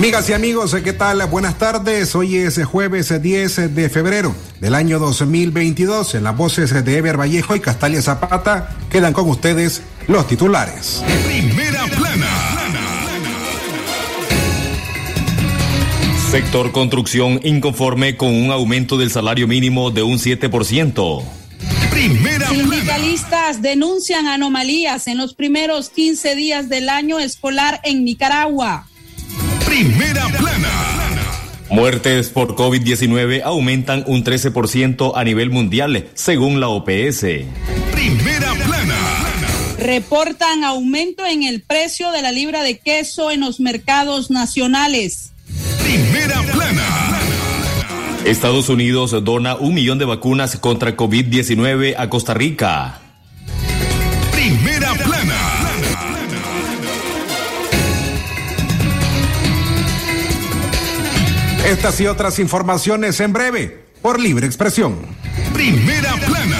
Amigas y amigos, ¿qué tal? Buenas tardes. Hoy es jueves 10 de febrero del año 2022. En las voces de Ever Vallejo y Castalia Zapata quedan con ustedes los titulares. Primera plana. Sector construcción inconforme con un aumento del salario mínimo de un 7%. Primera plana. Sindicalistas denuncian anomalías en los primeros 15 días del año escolar en Nicaragua. Primera plana. Muertes por COVID-19 aumentan un 13% a nivel mundial, según la OPS. Primera plana. Reportan aumento en el precio de la libra de queso en los mercados nacionales. Primera plana. Estados Unidos dona un millón de vacunas contra COVID-19 a Costa Rica. Estas y otras informaciones en breve por Libre Expresión. Primera plana.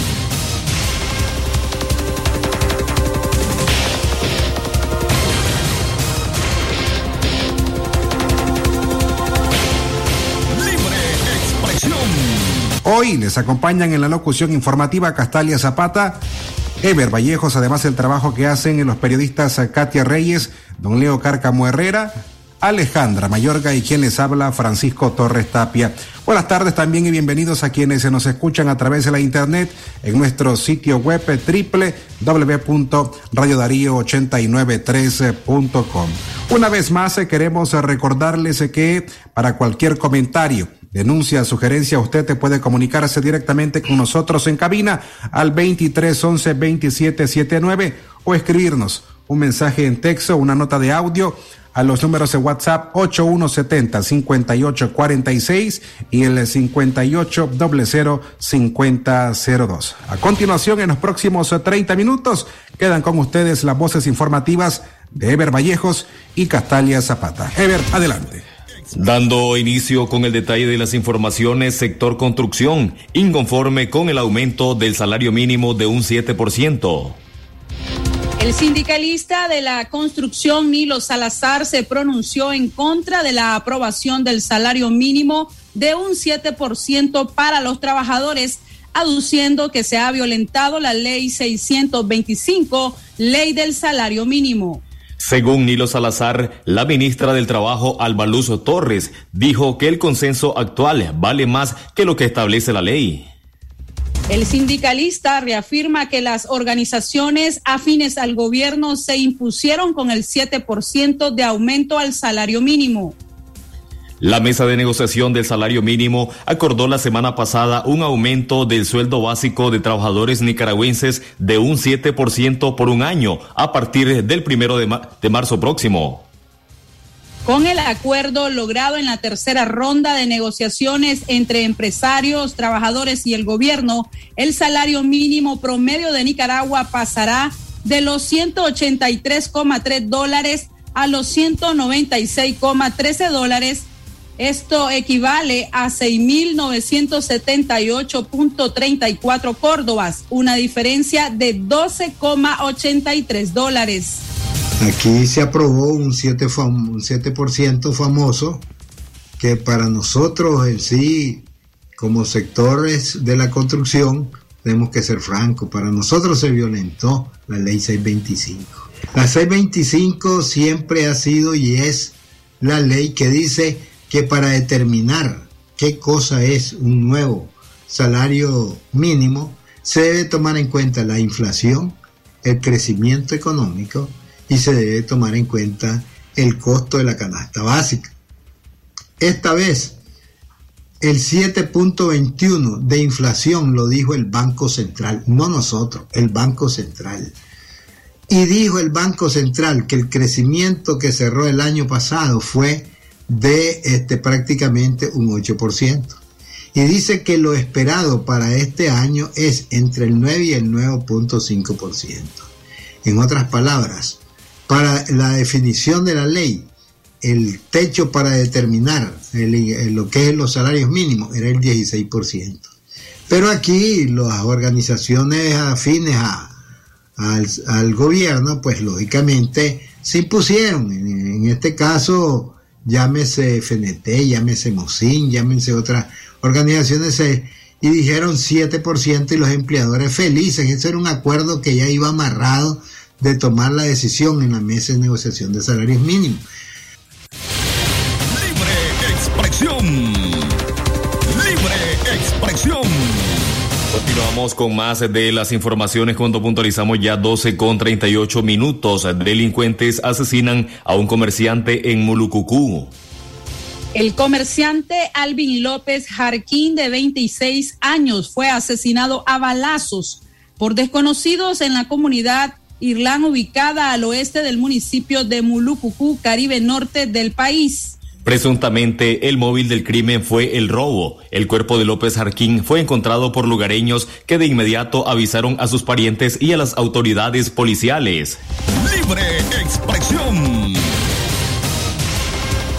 Hoy les acompañan en la locución informativa Castalia Zapata, Ever Vallejos, además el trabajo que hacen en los periodistas Katia Reyes, don Leo Cárcamo Herrera, Alejandra Mayorga y quien les habla Francisco Torres Tapia. Buenas tardes también y bienvenidos a quienes se nos escuchan a través de la internet en nuestro sitio web www.radiodarío893.com. Una vez más eh, queremos recordarles eh, que para cualquier comentario Denuncia, sugerencia, usted te puede comunicarse directamente con nosotros en cabina al 23 11 27 79 o escribirnos un mensaje en texto, una nota de audio a los números de WhatsApp 8170 5846 y el 5800 5002. A continuación, en los próximos 30 minutos, quedan con ustedes las voces informativas de Ever Vallejos y Castalia Zapata. Ever, adelante. Dando inicio con el detalle de las informaciones, sector construcción, inconforme con el aumento del salario mínimo de un 7%. El sindicalista de la construcción Nilo Salazar se pronunció en contra de la aprobación del salario mínimo de un 7% para los trabajadores, aduciendo que se ha violentado la ley 625, ley del salario mínimo. Según Nilo Salazar, la ministra del Trabajo, Albaluzo Torres, dijo que el consenso actual vale más que lo que establece la ley. El sindicalista reafirma que las organizaciones afines al gobierno se impusieron con el 7% de aumento al salario mínimo. La mesa de negociación del salario mínimo acordó la semana pasada un aumento del sueldo básico de trabajadores nicaragüenses de un 7% por un año a partir del primero de, de marzo próximo. Con el acuerdo logrado en la tercera ronda de negociaciones entre empresarios, trabajadores y el gobierno, el salario mínimo promedio de Nicaragua pasará de los 183,3 dólares a los 196,13 dólares. Esto equivale a 6.978.34 córdobas, una diferencia de 12,83 dólares. Aquí se aprobó un 7%, fam un 7 famoso que para nosotros en sí, como sectores de la construcción, tenemos que ser francos, para nosotros se violentó la ley 625. La 625 siempre ha sido y es la ley que dice que para determinar qué cosa es un nuevo salario mínimo, se debe tomar en cuenta la inflación, el crecimiento económico, y se debe tomar en cuenta el costo de la canasta básica. Esta vez, el 7.21 de inflación lo dijo el Banco Central, no nosotros, el Banco Central. Y dijo el Banco Central que el crecimiento que cerró el año pasado fue de este, prácticamente un 8%. Y dice que lo esperado para este año es entre el 9 y el 9.5%. En otras palabras, para la definición de la ley, el techo para determinar lo que es los salarios mínimos era el 16%. Pero aquí las organizaciones afines al, gobierno, pues lógicamente se impusieron. En, este caso, llámese FNT, llámese MOSIN, llámense otras organizaciones, y dijeron 7% y los empleadores felices. Ese era un acuerdo que ya iba amarrado de tomar la decisión en la mesa de negociación de salarios mínimos. Libre expresión. Continuamos con más de las informaciones cuando puntualizamos ya 12 con 38 minutos. Delincuentes asesinan a un comerciante en Mulucucú. El comerciante Alvin López Jarquín, de 26 años, fue asesinado a balazos por desconocidos en la comunidad Irlán, ubicada al oeste del municipio de Mulucucú, Caribe Norte del país. Presuntamente, el móvil del crimen fue el robo. El cuerpo de López Jarquín fue encontrado por lugareños que de inmediato avisaron a sus parientes y a las autoridades policiales. Libre expresión.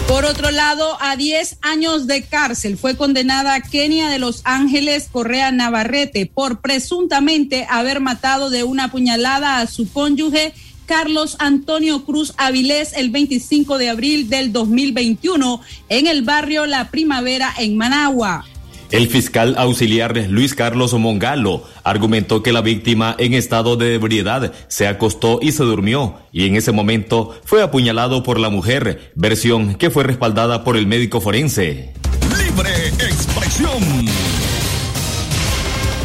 Por otro lado, a 10 años de cárcel fue condenada Kenia de Los Ángeles Correa Navarrete por presuntamente haber matado de una puñalada a su cónyuge Carlos Antonio Cruz Avilés el 25 de abril del 2021 en el barrio La Primavera en Managua. El fiscal auxiliar Luis Carlos Mongalo argumentó que la víctima en estado de ebriedad se acostó y se durmió y en ese momento fue apuñalado por la mujer, versión que fue respaldada por el médico forense. Libre expresión.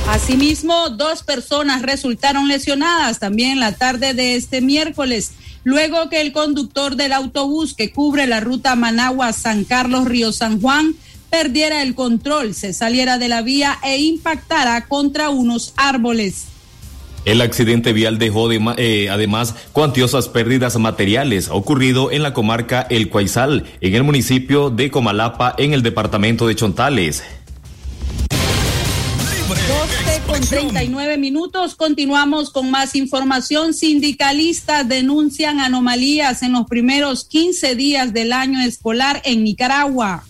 Asimismo, dos personas resultaron lesionadas también la tarde de este miércoles, luego que el conductor del autobús que cubre la ruta Managua-San Carlos-Río San Juan perdiera el control, se saliera de la vía e impactara contra unos árboles. El accidente vial dejó eh, además cuantiosas pérdidas materiales ocurrido en la comarca El Cuaizal, en el municipio de Comalapa, en el departamento de Chontales. Con 39 minutos. Continuamos con más información. Sindicalistas denuncian anomalías en los primeros 15 días del año escolar en Nicaragua.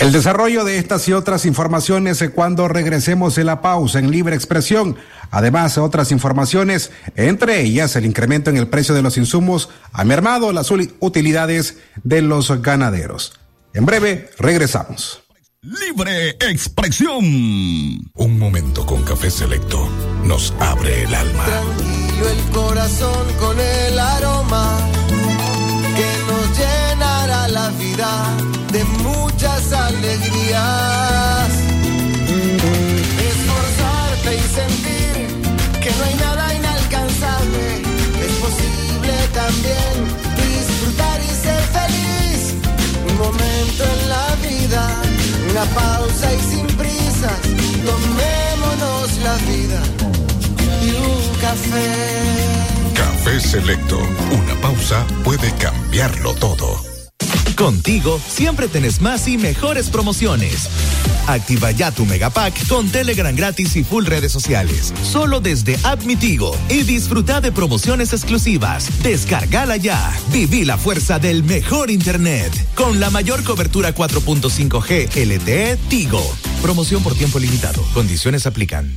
El desarrollo de estas y otras informaciones cuando regresemos de la pausa en libre expresión. Además, otras informaciones, entre ellas el incremento en el precio de los insumos ha mermado las utilidades de los ganaderos. En breve, regresamos. Libre expresión. Un momento con café selecto nos abre el alma. Tranquilo el corazón con el aroma que nos llenará la vida de muchas alegrías. Selecto. Una pausa puede cambiarlo todo. Contigo siempre tenés más y mejores promociones. Activa ya tu Megapack con Telegram gratis y full redes sociales. Solo desde Admitigo y disfruta de promociones exclusivas. Descargala ya. Viví la fuerza del mejor Internet. Con la mayor cobertura 4.5G LTE Tigo. Promoción por tiempo limitado. Condiciones aplican.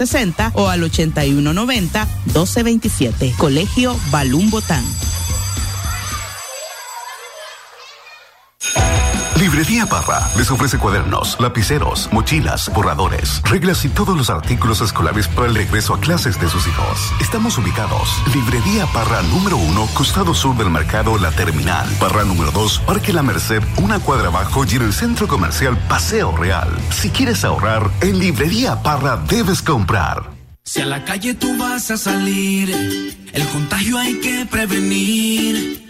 8160 o al 8190 1227. Colegio Balún Botán. Librería Parra les ofrece cuadernos, lapiceros, mochilas, borradores, reglas y todos los artículos escolares para el regreso a clases de sus hijos. Estamos ubicados. Librería Parra número uno, costado sur del mercado La Terminal. Parra número dos, Parque La Merced, una cuadra abajo y en el centro comercial Paseo Real. Si quieres ahorrar, en Librería Parra debes comprar. Si a la calle tú vas a salir, el contagio hay que prevenir.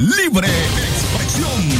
Libre expresión.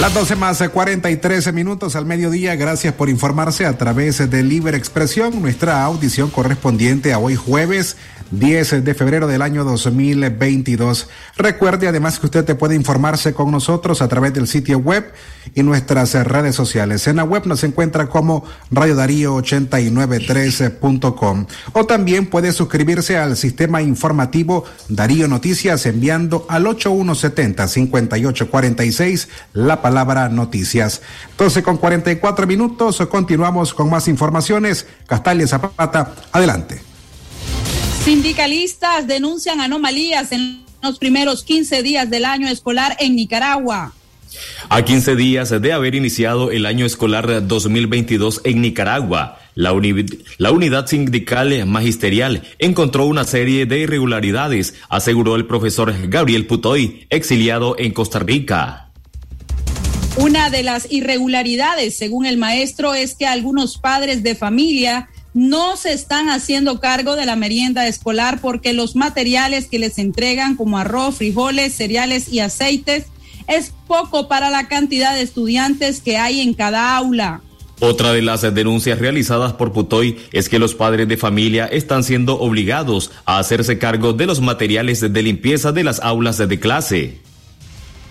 Las 12 más 43 minutos al mediodía. Gracias por informarse a través de Libre Expresión, nuestra audición correspondiente a hoy jueves 10 de febrero del año 2022. Recuerde además que usted te puede informarse con nosotros a través del sitio web y nuestras redes sociales. En la web nos encuentra como Radio Darío 893.com o también puede suscribirse al sistema informativo Darío Noticias enviando al 8170 5846 la palabra noticias. Entonces con 44 minutos continuamos con más informaciones. Castalia Zapata, adelante. Sindicalistas denuncian anomalías en los primeros 15 días del año escolar en Nicaragua. A 15 días de haber iniciado el año escolar 2022 en Nicaragua, la, la, unidad sindical magisterial encontró una serie de irregularidades, aseguró el profesor Gabriel Putoy, exiliado en Costa Rica. Una de las irregularidades, según el maestro, es que algunos padres de familia no se están haciendo cargo de la merienda escolar porque los materiales que les entregan como arroz, frijoles, cereales y aceites es poco para la cantidad de estudiantes que hay en cada aula. Otra de las denuncias realizadas por Putoy es que los padres de familia están siendo obligados a hacerse cargo de los materiales de limpieza de las aulas de clase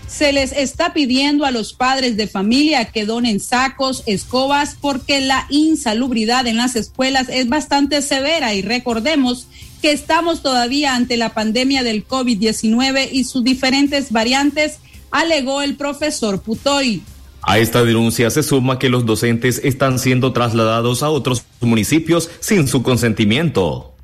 se les está pidiendo a los padres de familia que donen sacos, escobas, porque la insalubridad en las escuelas es bastante severa y recordemos que estamos todavía ante la pandemia del COVID-19 y sus diferentes variantes, alegó el profesor Putoy. A esta denuncia se suma que los docentes están siendo trasladados a otros municipios sin su consentimiento.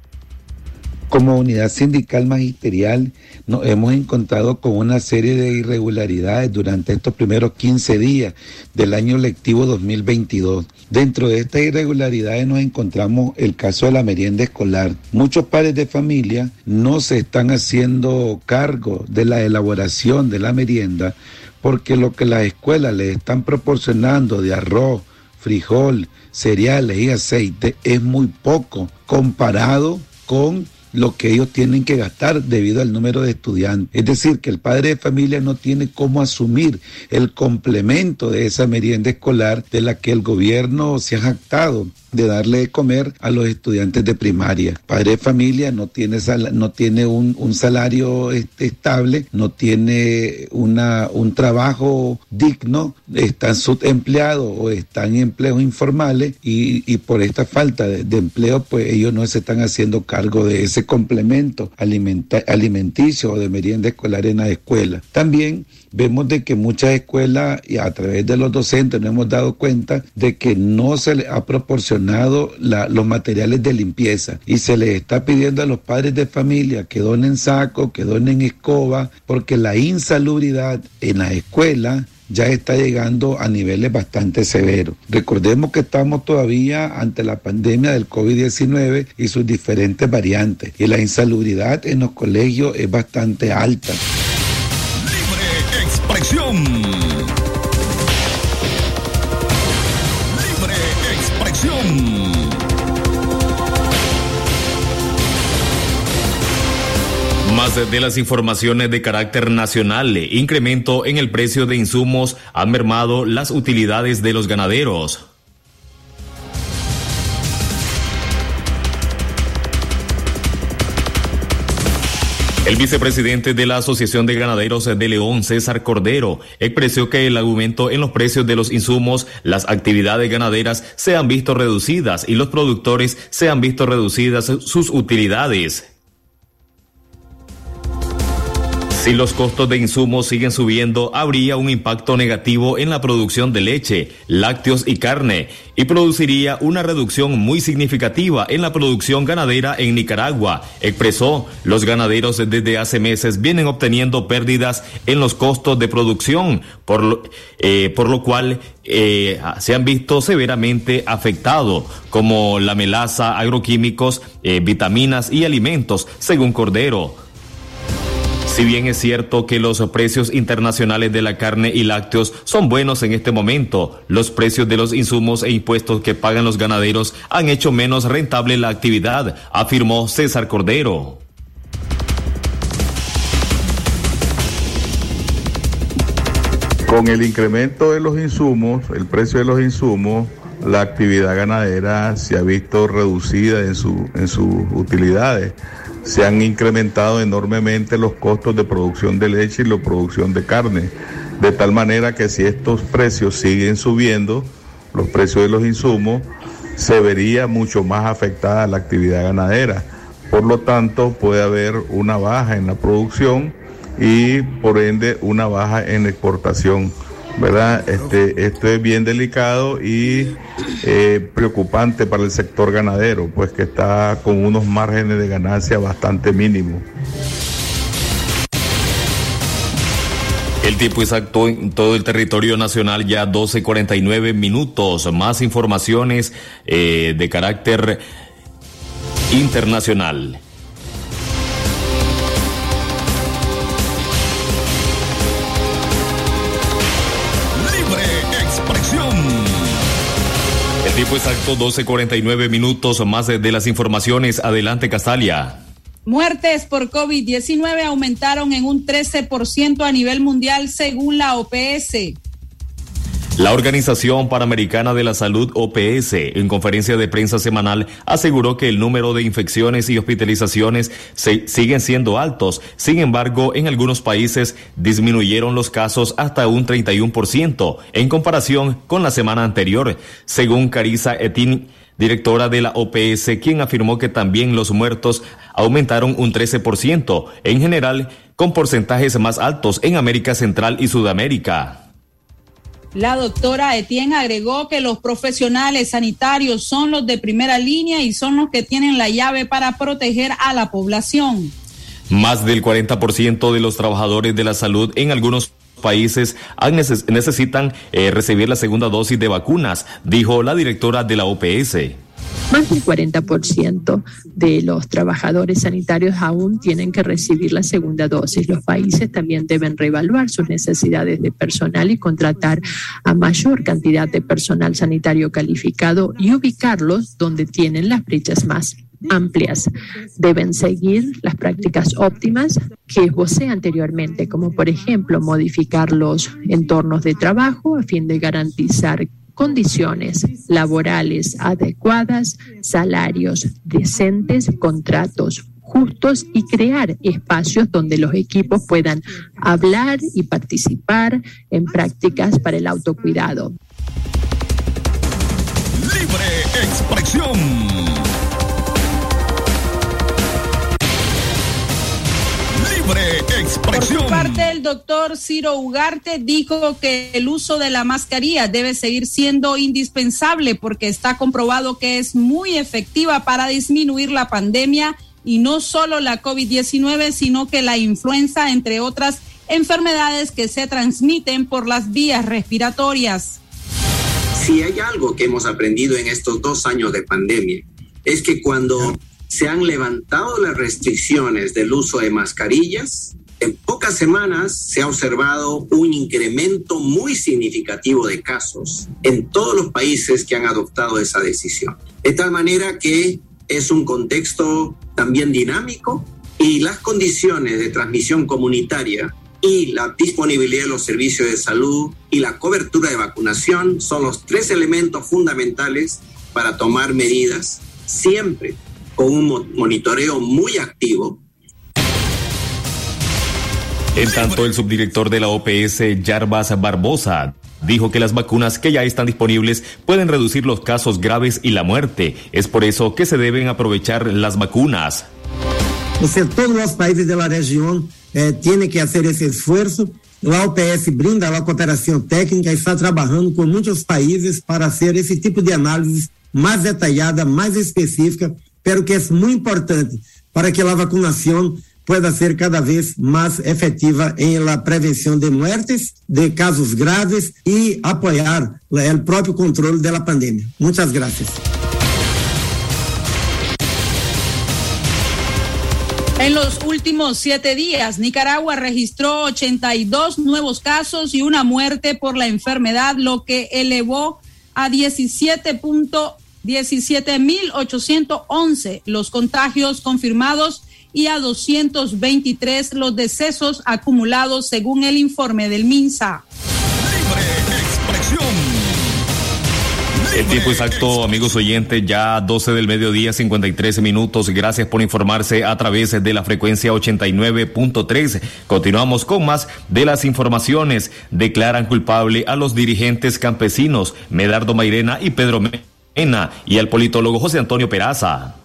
Como unidad sindical magisterial nos hemos encontrado con una serie de irregularidades durante estos primeros 15 días del año lectivo 2022. Dentro de estas irregularidades nos encontramos el caso de la merienda escolar. Muchos padres de familia no se están haciendo cargo de la elaboración de la merienda porque lo que las escuelas les están proporcionando de arroz, frijol, cereales y aceite es muy poco comparado con lo que ellos tienen que gastar debido al número de estudiantes. Es decir, que el padre de familia no tiene cómo asumir el complemento de esa merienda escolar de la que el gobierno se ha jactado de darle de comer a los estudiantes de primaria. Padre de familia no tiene, no tiene un, salario este, estable, no tiene una, un trabajo digno, están subempleados o están en empleos informales y, y por esta falta de, de, empleo, pues ellos no se están haciendo cargo de ese complemento alimenticio o de merienda escolar en la escuela. También vemos de que muchas escuelas y a través de los docentes nos hemos dado cuenta de que no se les ha proporcionado los materiales de limpieza y se les está pidiendo a los padres de familia que donen saco, que donen escoba, porque la insalubridad en la escuela ya está llegando a niveles bastante severos. Recordemos que estamos todavía ante la pandemia del COVID-19 y sus diferentes variantes y la insalubridad en los colegios es bastante alta. Libre expresión. De las informaciones de carácter nacional, incremento en el precio de insumos han mermado las utilidades de los ganaderos. El vicepresidente de la Asociación de Ganaderos de León, César Cordero, expresó que el aumento en los precios de los insumos, las actividades ganaderas se han visto reducidas y los productores se han visto reducidas sus utilidades. Si los costos de insumos siguen subiendo, habría un impacto negativo en la producción de leche, lácteos y carne, y produciría una reducción muy significativa en la producción ganadera en Nicaragua, expresó. Los ganaderos desde hace meses vienen obteniendo pérdidas en los costos de producción, por lo, eh, por lo cual eh, se han visto severamente afectados, como la melaza, agroquímicos, eh, vitaminas y alimentos, según Cordero. Si bien es cierto que los precios internacionales de la carne y lácteos son buenos en este momento, los precios de los insumos e impuestos que pagan los ganaderos han hecho menos rentable la actividad, afirmó César Cordero. Con el incremento de los insumos, el precio de los insumos, la actividad ganadera se ha visto reducida en, en sus utilidades se han incrementado enormemente los costos de producción de leche y la producción de carne, de tal manera que si estos precios siguen subiendo, los precios de los insumos, se vería mucho más afectada la actividad ganadera. Por lo tanto, puede haber una baja en la producción y por ende una baja en exportación. ¿Verdad? Este, esto es bien delicado y eh, preocupante para el sector ganadero, pues que está con unos márgenes de ganancia bastante mínimos. El tiempo exacto en todo el territorio nacional ya 12.49 minutos. Más informaciones eh, de carácter internacional. Tiempo exacto, 12.49 minutos más de, de las informaciones. Adelante, Castalia. Muertes por COVID-19 aumentaron en un 13% a nivel mundial según la OPS. La Organización Panamericana de la Salud, OPS, en conferencia de prensa semanal, aseguró que el número de infecciones y hospitalizaciones se, siguen siendo altos. Sin embargo, en algunos países disminuyeron los casos hasta un 31% en comparación con la semana anterior, según Carisa Etin directora de la OPS, quien afirmó que también los muertos aumentaron un 13%, en general con porcentajes más altos en América Central y Sudamérica. La doctora Etienne agregó que los profesionales sanitarios son los de primera línea y son los que tienen la llave para proteger a la población. Más del 40% de los trabajadores de la salud en algunos países necesitan eh, recibir la segunda dosis de vacunas, dijo la directora de la OPS. Más del 40% de los trabajadores sanitarios aún tienen que recibir la segunda dosis. Los países también deben reevaluar sus necesidades de personal y contratar a mayor cantidad de personal sanitario calificado y ubicarlos donde tienen las brechas más amplias. Deben seguir las prácticas óptimas que esbocé anteriormente, como por ejemplo modificar los entornos de trabajo a fin de garantizar condiciones laborales adecuadas, salarios decentes, contratos justos y crear espacios donde los equipos puedan hablar y participar en prácticas para el autocuidado. Libre expresión. Por su parte, el doctor Ciro Ugarte dijo que el uso de la mascarilla debe seguir siendo indispensable porque está comprobado que es muy efectiva para disminuir la pandemia y no solo la COVID-19, sino que la influenza, entre otras enfermedades que se transmiten por las vías respiratorias. Si hay algo que hemos aprendido en estos dos años de pandemia, es que cuando se han levantado las restricciones del uso de mascarillas, en pocas semanas se ha observado un incremento muy significativo de casos en todos los países que han adoptado esa decisión. De tal manera que es un contexto también dinámico y las condiciones de transmisión comunitaria y la disponibilidad de los servicios de salud y la cobertura de vacunación son los tres elementos fundamentales para tomar medidas siempre con un monitoreo muy activo. En tanto, el subdirector de la OPS, Jarbas Barbosa, dijo que las vacunas que ya están disponibles pueden reducir los casos graves y la muerte. Es por eso que se deben aprovechar las vacunas. O sea, todos los países de la región eh, tienen que hacer ese esfuerzo. La OPS brinda la cooperación técnica y está trabajando con muchos países para hacer ese tipo de análisis más detallada, más específica, pero que es muy importante para que la vacunación pueda ser cada vez más efectiva en la prevención de muertes, de casos graves y apoyar el propio control de la pandemia. Muchas gracias. En los últimos siete días, Nicaragua registró 82 nuevos casos y una muerte por la enfermedad, lo que elevó a 17.811 los contagios confirmados y a 223 los decesos acumulados según el informe del MINSA. El tiempo exacto, amigos oyentes, ya 12 del mediodía, 53 minutos. Gracias por informarse a través de la frecuencia 89.3. Continuamos con más de las informaciones. Declaran culpable a los dirigentes campesinos Medardo Mairena y Pedro Mena y al politólogo José Antonio Peraza.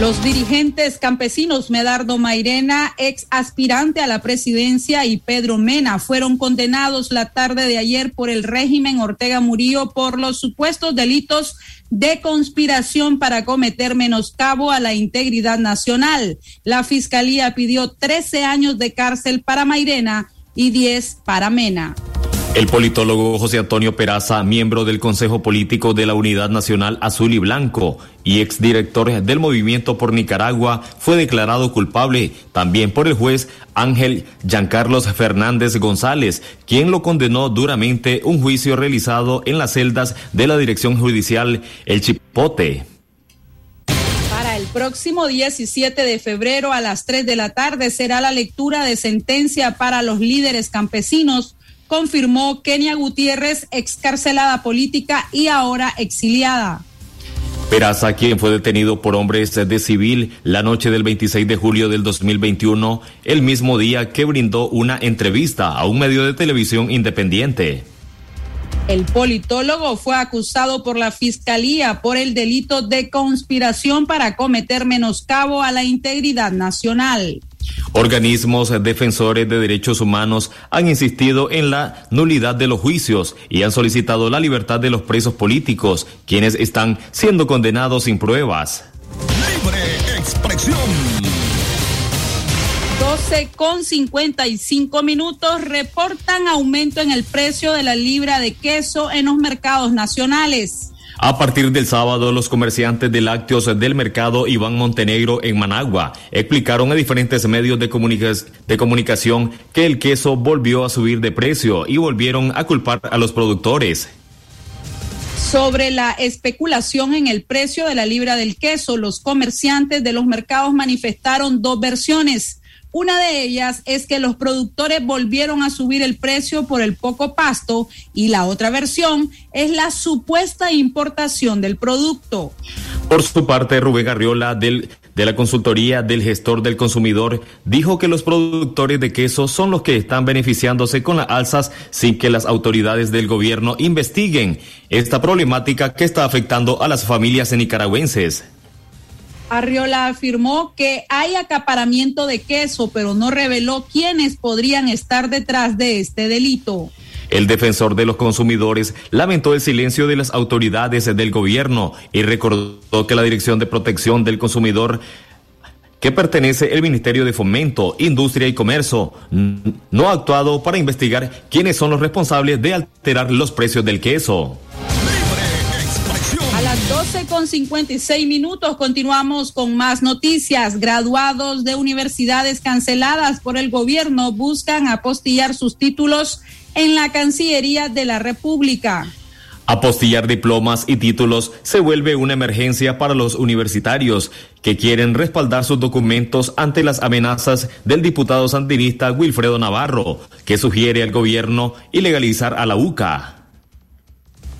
Los dirigentes campesinos Medardo Mairena, ex aspirante a la presidencia, y Pedro Mena fueron condenados la tarde de ayer por el régimen Ortega Murillo por los supuestos delitos de conspiración para cometer menoscabo a la integridad nacional. La fiscalía pidió 13 años de cárcel para Mairena y 10 para Mena. El politólogo José Antonio Peraza, miembro del Consejo Político de la Unidad Nacional Azul y Blanco y exdirector del Movimiento por Nicaragua, fue declarado culpable también por el juez Ángel Giancarlos Fernández González, quien lo condenó duramente un juicio realizado en las celdas de la Dirección Judicial El Chipote. Para el próximo 17 de febrero a las 3 de la tarde será la lectura de sentencia para los líderes campesinos confirmó Kenia Gutiérrez, excarcelada política y ahora exiliada. Peraza, quien fue detenido por hombres de civil la noche del 26 de julio del 2021, el mismo día que brindó una entrevista a un medio de televisión independiente. El politólogo fue acusado por la Fiscalía por el delito de conspiración para cometer menoscabo a la integridad nacional. Organismos defensores de derechos humanos han insistido en la nulidad de los juicios y han solicitado la libertad de los presos políticos, quienes están siendo condenados sin pruebas. Libre expresión. 12 con 55 minutos reportan aumento en el precio de la libra de queso en los mercados nacionales. A partir del sábado, los comerciantes de lácteos del mercado Iván Montenegro en Managua explicaron a diferentes medios de, de, comunicación que el queso volvió a subir de precio y volvieron a culpar a los productores. Sobre la especulación en el precio de la libra del queso, los comerciantes de los mercados manifestaron dos versiones. Una de ellas es que los productores volvieron a subir el precio por el poco pasto y la otra versión es la supuesta importación del producto. Por su parte, Rubén Arriola de la consultoría del gestor del consumidor dijo que los productores de queso son los que están beneficiándose con las alzas sin que las autoridades del gobierno investiguen esta problemática que está afectando a las familias nicaragüenses. Arriola afirmó que hay acaparamiento de queso, pero no reveló quiénes podrían estar detrás de este delito. El defensor de los consumidores lamentó el silencio de las autoridades del gobierno y recordó que la Dirección de Protección del Consumidor que pertenece el Ministerio de Fomento, Industria y Comercio, no ha actuado para investigar quiénes son los responsables de alterar los precios del queso. A las 12 con 56 minutos continuamos con más noticias. Graduados de universidades canceladas por el gobierno buscan apostillar sus títulos en la Cancillería de la República. Apostillar diplomas y títulos se vuelve una emergencia para los universitarios que quieren respaldar sus documentos ante las amenazas del diputado sandinista Wilfredo Navarro, que sugiere al gobierno ilegalizar a la UCA.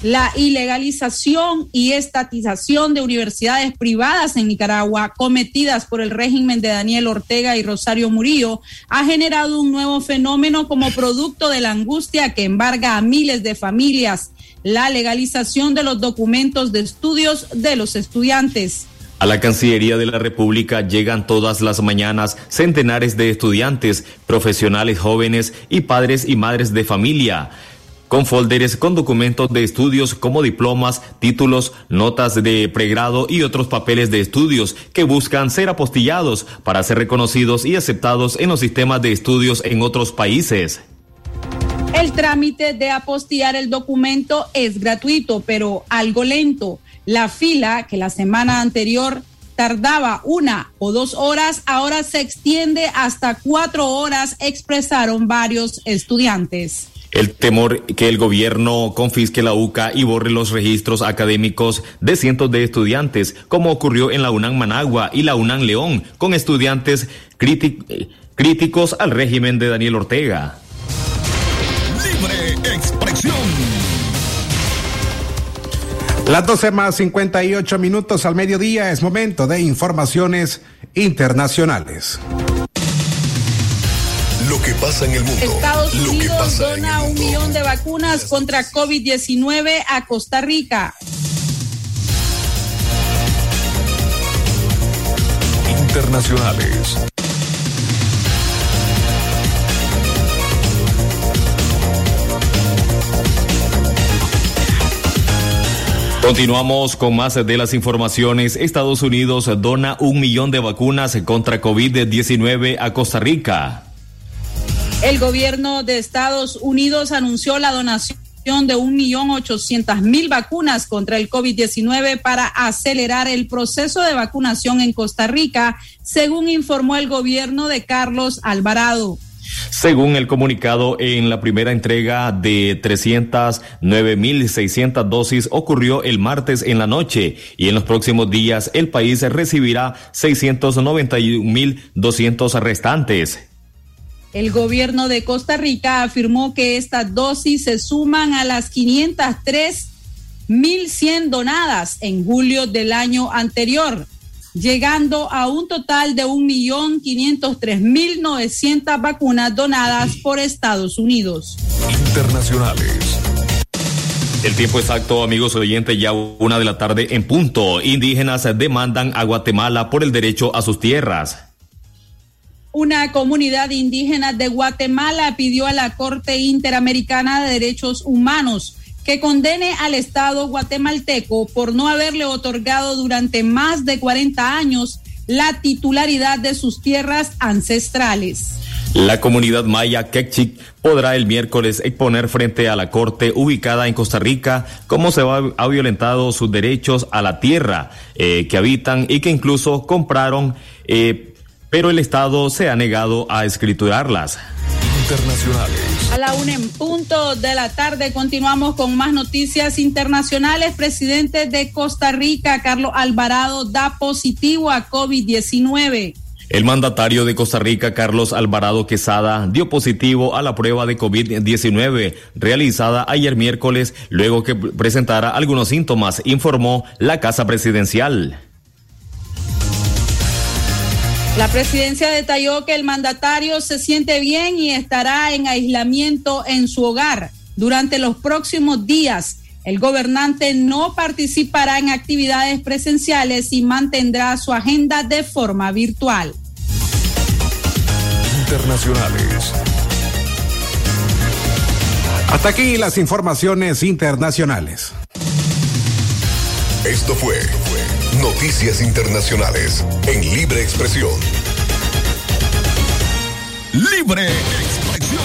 La ilegalización y estatización de universidades privadas en Nicaragua cometidas por el régimen de Daniel Ortega y Rosario Murillo ha generado un nuevo fenómeno como producto de la angustia que embarga a miles de familias, la legalización de los documentos de estudios de los estudiantes. A la Cancillería de la República llegan todas las mañanas centenares de estudiantes, profesionales jóvenes y padres y madres de familia con folders con documentos de estudios como diplomas, títulos, notas de pregrado y otros papeles de estudios que buscan ser apostillados para ser reconocidos y aceptados en los sistemas de estudios en otros países. El trámite de apostillar el documento es gratuito, pero algo lento. La fila que la semana anterior tardaba una o dos horas, ahora se extiende hasta cuatro horas, expresaron varios estudiantes. El temor que el gobierno confisque la UCA y borre los registros académicos de cientos de estudiantes, como ocurrió en la UNAM Managua y la UNAM León, con estudiantes críticos al régimen de Daniel Ortega. Libre expresión. Las 12 más 58 minutos al mediodía es momento de informaciones internacionales. Lo que pasa en el mundo. Estados Lo que Unidos dona un mundo. millón de vacunas contra COVID-19 a Costa Rica. Internacionales. Continuamos con más de las informaciones. Estados Unidos dona un millón de vacunas contra COVID-19 a Costa Rica. El gobierno de Estados Unidos anunció la donación de un millón ochocientas mil vacunas contra el COVID-19 para acelerar el proceso de vacunación en Costa Rica, según informó el gobierno de Carlos Alvarado. Según el comunicado, en la primera entrega de 309.600 dosis ocurrió el martes en la noche y en los próximos días el país recibirá 691.200 restantes. El gobierno de Costa Rica afirmó que estas dosis se suman a las 503.100 donadas en julio del año anterior, llegando a un total de 1.503.900 vacunas donadas por Estados Unidos. Internacionales. El tiempo exacto, amigos oyentes, ya una de la tarde en punto. Indígenas demandan a Guatemala por el derecho a sus tierras. Una comunidad indígena de Guatemala pidió a la Corte Interamericana de Derechos Humanos que condene al Estado guatemalteco por no haberle otorgado durante más de 40 años la titularidad de sus tierras ancestrales. La comunidad maya Kekchik podrá el miércoles exponer frente a la corte ubicada en Costa Rica cómo se ha violentado sus derechos a la tierra eh, que habitan y que incluso compraron, eh, pero el Estado se ha negado a escriturarlas. Internacionales. A la una en punto de la tarde continuamos con más noticias internacionales. Presidente de Costa Rica, Carlos Alvarado, da positivo a COVID-19. El mandatario de Costa Rica, Carlos Alvarado Quesada, dio positivo a la prueba de COVID-19 realizada ayer miércoles luego que presentara algunos síntomas, informó la Casa Presidencial. La presidencia detalló que el mandatario se siente bien y estará en aislamiento en su hogar durante los próximos días. El gobernante no participará en actividades presenciales y mantendrá su agenda de forma virtual. Internacionales. Hasta aquí las informaciones internacionales. Esto fue Noticias internacionales en libre expresión. Libre expresión.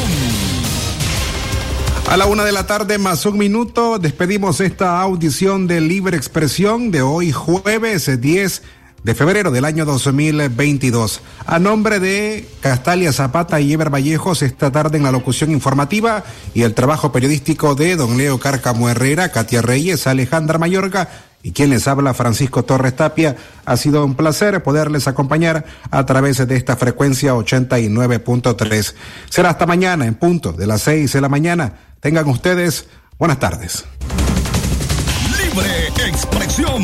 A la una de la tarde más un minuto despedimos esta audición de libre expresión de hoy jueves 10 de febrero del año 2022. A nombre de Castalia Zapata y Eber Vallejos, esta tarde en la locución informativa y el trabajo periodístico de don Leo Cárcamo Herrera, Katia Reyes, Alejandra Mayorga y quien les habla Francisco Torres Tapia. Ha sido un placer poderles acompañar a través de esta frecuencia 89.3. Será hasta mañana en punto de las 6 de la mañana. Tengan ustedes buenas tardes. Libre expresión